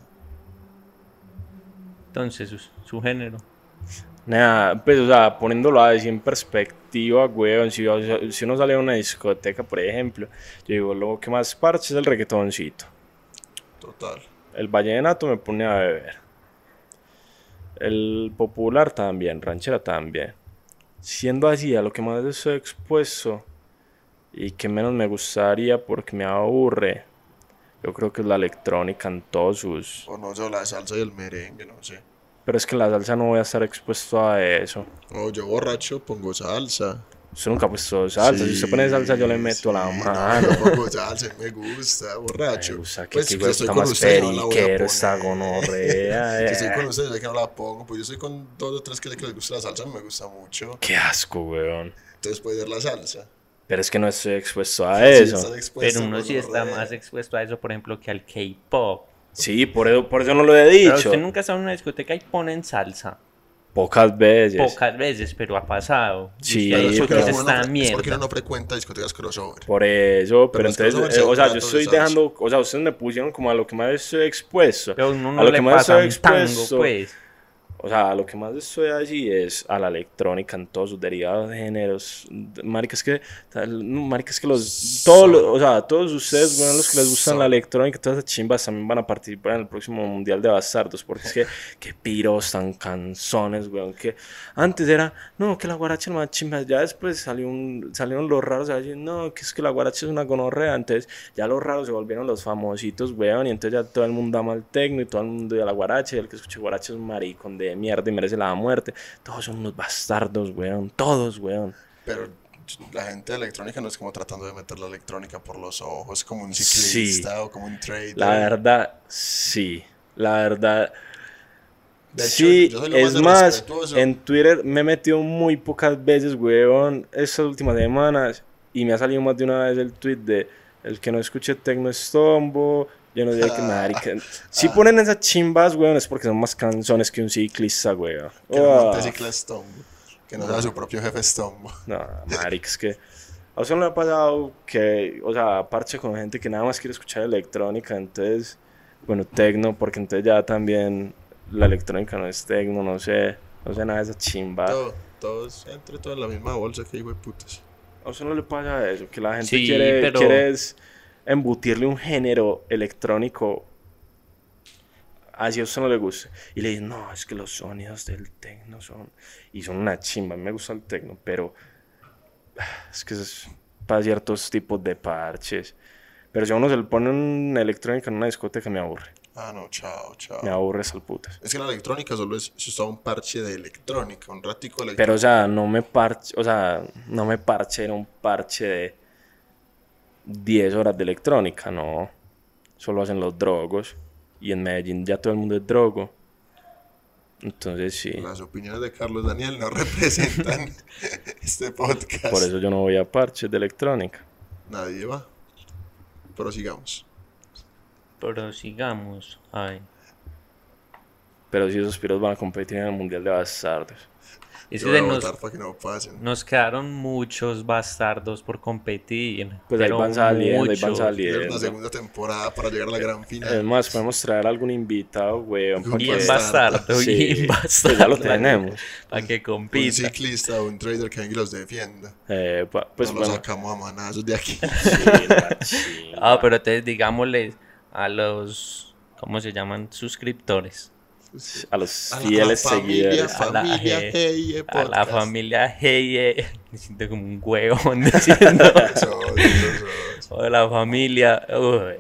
Entonces, su, su género. Nada, pues, o sea, poniéndolo así en perspectiva, weón, si, si uno sale a una discoteca, por ejemplo, yo digo, lo que más parche es el reggaetoncito. total. El vallenato me pone a beber. El popular también, ranchera también. Siendo así, a lo que más estoy expuesto y que menos me gustaría porque me aburre, yo creo que es la electrónica en todos sus... O no, yo la salsa y el merengue, no sé. Pero es que en la salsa no voy a estar expuesto a eso. O yo borracho pongo salsa. Usted nunca ha puesto salsa. si usted pone salsa, yo le meto la sí, mano. No, yo pongo salsa, me gusta, borracho. Me gusta que Pues, estoy puta con más no la a periquero esta poner. gonorrea. Si estoy con eh. ustedes, sé que no la pongo. Pues yo estoy con dos o tres que que les gusta la salsa, me gusta mucho. Qué asco, weón. Entonces puede ser la salsa. Pero es que no estoy expuesto a Sí, eso. estás expuesto, Pero uno sí está más expuesto a eso, por ejemplo, que al K-pop. Sí, por eso, por eso no lo he Pero dicho. usted nunca está en una discoteca y ponen salsa. Pocas veces. Pocas veces, pero ha pasado. Sí, pero uno es no esta fre- es porque uno no frecuenta discotecas crossover. Por eso, pero, entonces, eh, o sea, yo estoy de dejando, o sea, ustedes me pusieron como a lo que más estoy expuesto. Pero uno a no lo le que más pasa estoy un tango, expuesto, pues. O sea, lo que más estoy allí es a la electrónica en todos sus derivados de géneros. Marica, es que, tal- no, marica, es que los, todos, los- o sea, todos ustedes, bueno, los que les gustan la electrónica, todas esas chimbas también van a participar en el próximo Mundial de Bastardos, porque es que, que piros tan canzones, weón, que antes era, no, que la guaracha es más chimba, ya después salió un, salieron los raros a decir, no, que es que la guaracha es una gonorrea, entonces ya los raros se volvieron los famositos, weón, y entonces ya todo el mundo ama el tecno y todo el mundo a la guaracha, y el que escucha guaracha es un maricón de mierda y merece la muerte. Todos son unos bastardos, weón, todos, weón. Pero la gente de electrónica no es como tratando de meter la electrónica por los ojos, como un ciclista o como un trader. La verdad, sí, la verdad. De hecho, sí, yo soy lo es más más, en Twitter me he metido muy pocas veces, weón, estas últimas semanas y me ha salido más de una vez el tweet de el que no escuche tecno es tombo, yo no diría que marica. Si ponen esas chimbas, weón, es porque son más canzones que un ciclista, weón. Que no Ah, monte cicla Stombo. Que no sea su propio jefe Stombo. no, marica, es que a usted no le ha pasado que, o sea, parche con gente que nada más quiere escuchar electrónica, entonces, bueno, tecno, porque entonces ya también la electrónica no es tecno, no sé, no sé nada de esa chimba. Todo, todos, entre todos en la misma bolsa que de putas. A usted no le pasa eso, que la gente Sí, quiere, pero- quiere es embutirle un género electrónico así a usted no le gusta. Y le dicen, no, es que los sonidos del tecno son... Y son una chimba, a mí me gusta el tecno, pero es que es para ciertos tipos de parches. Pero si a uno se le pone una electrónica en una discoteca, me aburre. Ah, no, chao, chao. Me aburre esas putas. Es que la electrónica solo es, es usaba un parche de electrónica, un ratico de Pero, electrónica. o sea, no me parche, o sea, no me parche, era un parche de 10 horas de electrónica, no. Solo hacen los drogos. Y en Medellín ya todo el mundo es drogo. Entonces sí, Las opiniones de Carlos Daniel no representan este podcast. por eso yo no voy a parches de electrónica. Nadie va. Pero sigamos. Pero sigamos. Ay. Pero si esos piros van a competir en el Mundial de Bastardos. Es que nos, votar para que no pasen. nos quedaron muchos bastardos por competir. Pues ahí van saliendo, ahí van muchos. saliendo. Es la segunda temporada para llegar a la gran Es final. más, podemos traer algún invitado, weón. Un Bien bastardo. bien pues bastardo. ya lo tenemos. Para que un compita. ciclista o un trader que venga y los defienda. Eh, pa- pues no los bueno. sacamos a manazos de aquí. Ah, pero entonces digámosle a los, ¿cómo se llaman? Suscriptores. A los A la- fieles a la familia, seguidores. A la- familia, hey, A la podcast. familia Hey, me siento como un huevón diciendo. O de la familia. uy,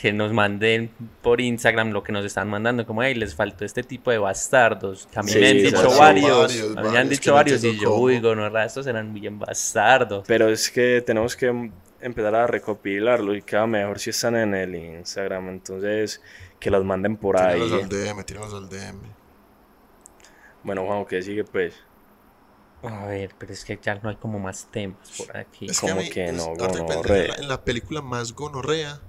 que nos manden por Instagram lo que nos están mandando. Como, hey, les faltó este tipo de bastardos. Que a mí Sí, me han dicho varios. Varios, a mí me han dicho no varios y yo, uy, gonorra, estos eran bien bastardos. Pero es que tenemos que em- empezar a recopilarlo y queda mejor si están en el Instagram. Entonces, que los manden por ahí. Tírenlos al DM, tírenlos al DM. Bueno, Juan, ¿qué sigue pues? A ver, pero es que ya no hay como más temas por aquí. Es ¿Cómo a mí- que no, gonorrea? en la, en la película más gonorrea.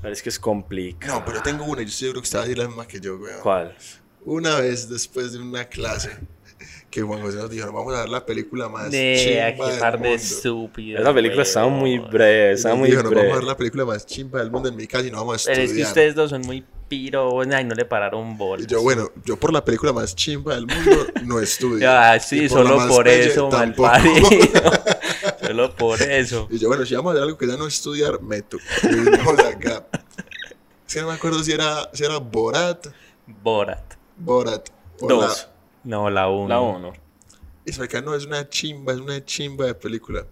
Pero es que es complicado. No, pero yo tengo una yo estoy seguro que usted va a decir la misma que yo, weón. ¿Cuál? Una vez después de una clase que Juan José nos dijo, vamos a ver la película más De chimba aquí del par de mundo. estúpidos. Esa película estaba muy breve, estaba muy dijo, nos vamos a ver breve. la película más chimba del mundo en mi casa y no vamos a Pero estudiar. es que ustedes dos son muy piro, ay, no le pararon bolas. Y yo, bueno, yo por la película más chimba del mundo no estudio. Ah, sí, por solo por pelle, eso, mal tampoco. parido. solo por eso. Y yo, bueno, si vamos a ver algo que ya no estudiar, meto. Y vinimos acá. Es que no me acuerdo si era, si era Borat. Borat. Borat. Dos. No, la uno. La 1. Eso acá no es una chimba, es una chimba de película.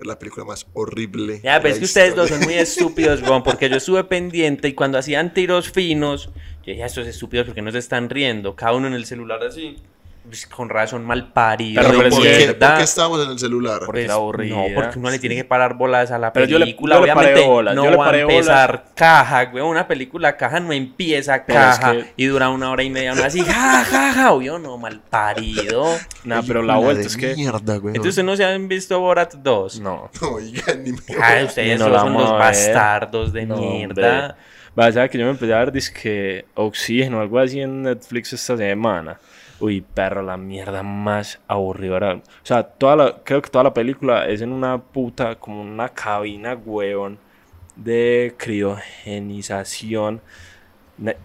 Es la película más horrible. Ya, pero es que ustedes dos son muy estúpidos, weón, porque yo estuve pendiente y cuando hacían tiros finos, yo dije, estos estúpidos porque no se están riendo, cada uno en el celular así, pues, con razón mal parido. Pero pero es ¿Por, que- qué, mierda. por qué estábamos en el celular? Porque era Pues, aburrida. No, porque uno le tiene que parar bolas a la Pero yo película. yo le paré Obviamente bolas, no yo le va a empezar caja, güey. Una película caja no empieza es caja que- y dura una hora y media. Uno así, ja, ja, ja, obvio, no, mal parido. Nah, pero la vuelta es que. Mierda, güey. Entonces, ¿ustedes no se han visto Borat 2? No. Oiga, ni me. Ustedes no son los bastardos de No, mierda. hombre. Va, ¿sabes que yo me empecé a ver disque Oxígeno, algo así en Netflix esta semana. Uy, perro, la mierda más aburrida. O sea, toda la, creo que toda la película es en una puta, como una cabina, huevón, de criogenización.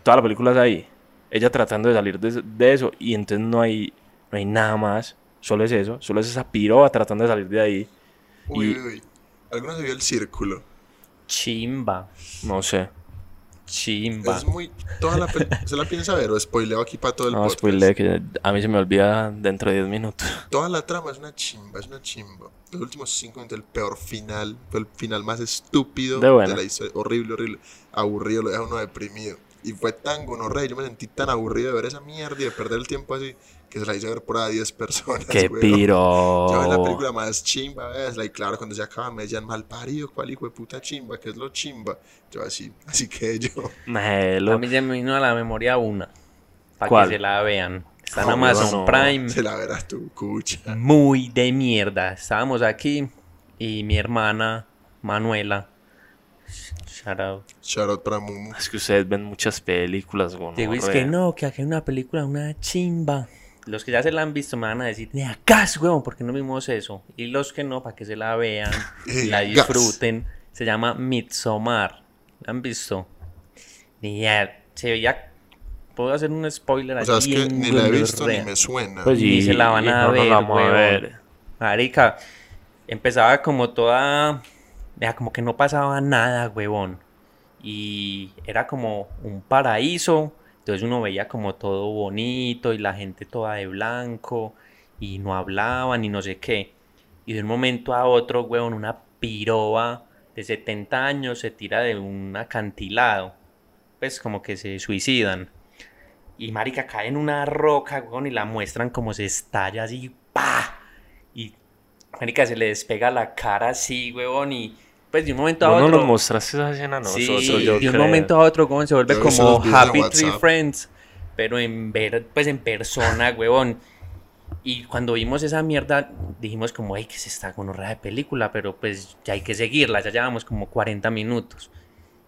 Toda la película es ahí. Ella tratando de salir de, de eso y entonces no hay, no hay nada más. Solo es eso. Solo es esa piroba tratando de salir de ahí. Uy, Y- uy, uy. ¿Alguno se vio el círculo? Chimba. No sé. Chimba. Es muy. Toda la ¿Se la piensa ver o spoileo aquí para todo el No, podcast? spoilé que a mí se me olvida dentro de 10 minutos. Toda la trama es una chimba, es una chimba. Los últimos cinco minutos, el peor final, fue el final más estúpido De buena. la historia. Horrible, horrible. Aburrido, lo deja uno deprimido. Y fue tan gonorrea, yo me sentí tan aburrido de ver esa mierda y de perder el tiempo así, que se la hice ver por a 10 personas. ¡Qué weón. piro! Yo en la película más chimba, ¿ves? Y claro, cuando se acaba me decían mal parido, cuál hijo de puta chimba, que es lo chimba. Yo así, así que yo. Melo. A mí se me vino a la memoria una. Para ¿Cuál? que se la vean. Está en Ah, Amazon bueno. Prime. Se la verás tú, cucha. Muy de mierda. Estábamos aquí y mi hermana Manuela. Shout out. Shout out para Mumu. Es que ustedes ven muchas películas, güey. Digo, es que no, que aquí hay una película, una chimba. Los que ya se la han visto me van a decir, de acá, huevón, ¿por qué no vimos eso? Y los que no, para que se la vean y la gas. disfruten. Se llama Midsommar. ¿La han visto? Ya, se veía... Puedo hacer un spoiler O sea, es que ni la he visto ni me suena. Pues Ni y, se la van a no ver, la vamos a huevón. ver. Marica, empezaba como toda. Vea, como que no pasaba nada, huevón. Y era como un paraíso. Entonces uno veía como todo bonito y la gente toda de blanco. Y no hablaban y no sé qué. Y de un momento a otro, huevón, una piroba de 70 años se tira de un acantilado. Pues como que se suicidan. Y marica cae en una roca, huevón, y la muestran como se estalla así, ¡pa! Y marica se le despega la cara así, huevón, y pues de un momento a no otro... nos mostraste esa escena a nosotros, sí, yo de un creo. momento a otro, se vuelve Yo como Happy Tree. Friends, pero en ver, pues en persona, huevón. Y cuando vimos esa mierda, dijimos como, ay, que es esta gonorrea de película, pero pues ya hay que seguirla, ya llevamos como 40 minutos.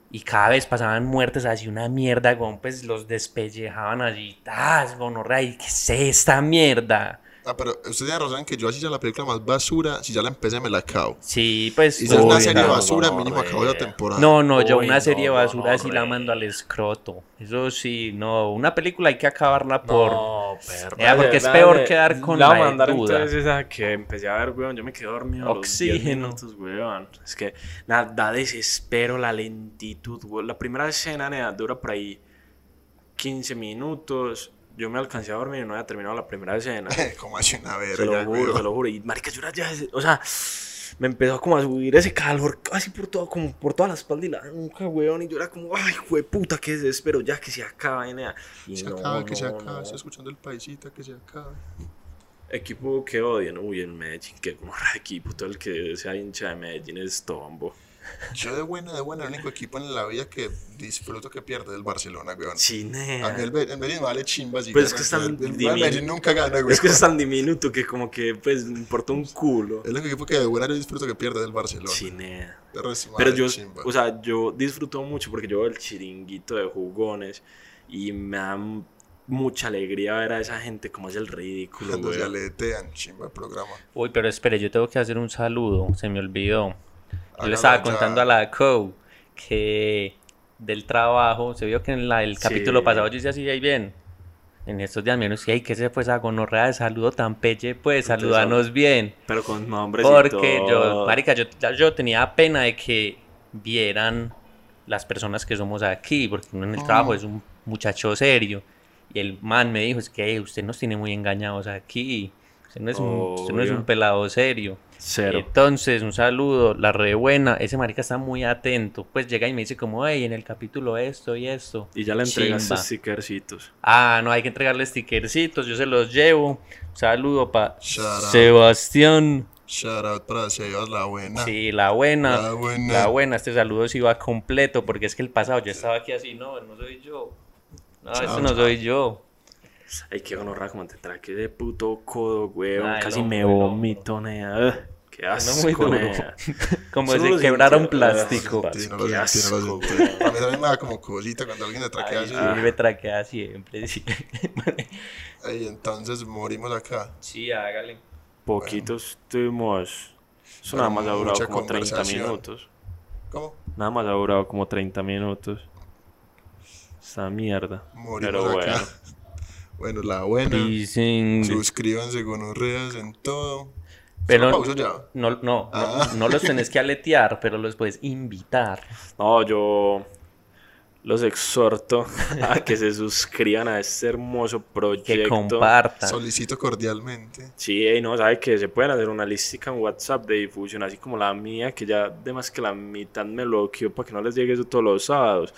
Y cada vez pasaban muertes así, una mierda, pues los despellejaban allí, ¡ah, gonorrea! ¿Y qué es esta mierda? Ah, pero usted tiene razón que yo así ya la película más basura, si ya la empecé me la acabo. Sí, pues... Y si es una serie no, basura, no, mínimo acabo la temporada. No, no, yo Uy, una serie no, basura no, sí la mando al escroto. Eso sí, no, una película hay que acabarla por... No, perro. Ya, porque es peor quedar con la la voy a de mandar duda. entonces esa que empecé a ver, weón. Yo me quedé dormido a los 10 Oxígeno. minutos, weón. Es que nada, da desespero la lentitud, weón. La primera escena nea, dura por ahí 15 minutos. Yo me alcancé a dormir y no había terminado la primera escena. Como hace una Se verga, lo juro, se lo juro. Y marica, yo ya, o sea, me empezó como a subir ese calor casi por todo, como por toda la espalda y la nuca, weón. Y yo era como, ay, güey, puta, qué desespero, ya que se acabe, nea. Y Se no, acaba, que se no, acaba. no. Estoy escuchando el paisita, que se acaba. Equipo que odian, uy, el Medellín, que como equipo, todo el que sea hincha de Medellín es tombo. Yo de buena, de buena, el único equipo en la vida que disfruto que pierde es el Barcelona, weón. Sí, A mí el, el Medellín vale chimba. si Pues es que es tan el. Medellín nunca gana, weón. Es que es tan diminuto que como que, pues, me importa un culo. El único equipo que de buena yo disfruto que pierde es el Barcelona. Sí, nea. Pero yo, chimba. o sea, yo disfruto mucho porque yo veo el chiringuito de jugones y me da m- mucha alegría ver a esa gente como es el ridículo, Cuando se aletean, chimba el programa. Uy, pero espere, yo tengo que hacer un saludo, se me olvidó. Yo le estaba contando a la Co que del trabajo, se vio que en la, el Sí. capítulo pasado yo hice así, ahí bien. En estos días me dijeron, sí, ay, ¿qué se fue esa gonorrea de saludo tan pelle? Pues, saludanos bien. Pero con nombres y Porque yo, marica, yo, yo tenía pena de que vieran las personas que somos aquí, porque uno en el trabajo es un muchacho serio. Y el man me dijo, es que "Ey, usted nos tiene muy engañados aquí. Usted no es, un, usted no es un pelado serio. Cero. Entonces, un saludo, la re buena. Ese marica está muy atento. Pues llega y me dice como, hey, en el capítulo esto y esto. Y ya le entregaste Chimba. stickercitos. Ah, no, hay que entregarle stickercitos, yo se los llevo. Saludo para. Sebastián. Shout out para Sebas, la buena. Sí, la buena. La buena. La buena, este saludo sí va completo, porque es que el pasado yo estaba aquí así, no, no soy yo. No, Chao, esto no chao. soy yo. Ay, qué gonorra como te traque de puto codo, güey. Ay, Casi no, me no. vomito, nea. Qué asco, muy duro. nea. Como si quebrara un plástico. Sí, no qué asco, sentí. güey. A mí también me da como cosita cuando alguien le traquea así. Sí, me traquea siempre, sí. Y entonces morimos acá. sí, hágale. Poquitos tuvimos. Eso nada más ha durado como 30 conversación. minutos. ¿Cómo? Nada más ha durado como 30 minutos. Esta mierda. Morimos Pero acá. Bueno, la buena. Dicen. Suscríbanse con redes en todo. Pero pausa ya. no, no, no, Ah. no los tenés que aletear, pero los puedes invitar. No, yo los exhorto a que se suscriban a este hermoso Que proyecto. compartan. Solicito cordialmente. Sí, y no, sabe que se pueden hacer una listica en WhatsApp de difusión, así como la mía, que ya además que la mitad me bloqueó para que no les llegue eso todos los sábados.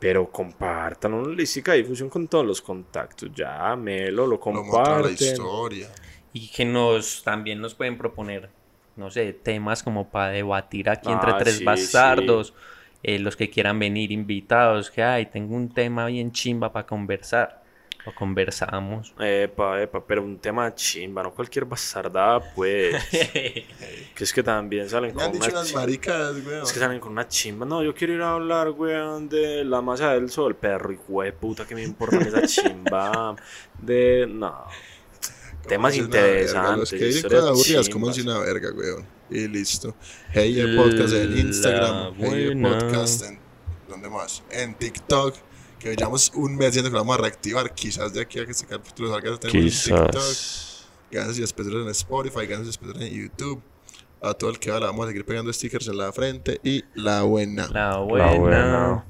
Pero compartan una listica de difusión con todos los contactos. Ya, Melo, lo muestra la comparten. historia. Y que nos también nos pueden proponer, no sé, temas como para debatir aquí entre Ah, tres sí, bastardos. eh, los que quieran venir invitados, que ay, tengo un tema bien chimba para conversar. Lo conversamos. Epa, epa, pero un tema chimba, no cualquier bastardada, pues. que es que también salen Me con han dicho una unas chimba. maricadas, weón. Es que salen con una chimba. No, yo quiero ir a hablar, weón, de la masa del sol, perro, hijo de puta, que me importa esa chimba. De. No. Temas si una verga, interesantes. Los que dicen aburridas, como si una verga, weón. Y listo. Hey, el podcast en Instagram. Hey, el podcast en. ¿Dónde más? En TikTok. Que llevamos un mes diciendo que lo vamos a reactivar. Quizás de aquí a que este capítulo salga tenemos un TikTok. Ganas y especiales en Spotify. Ganas y especiales en YouTube. A todo el que va, le vamos a seguir pegando stickers en la frente. Y la buena. La La buena. buena.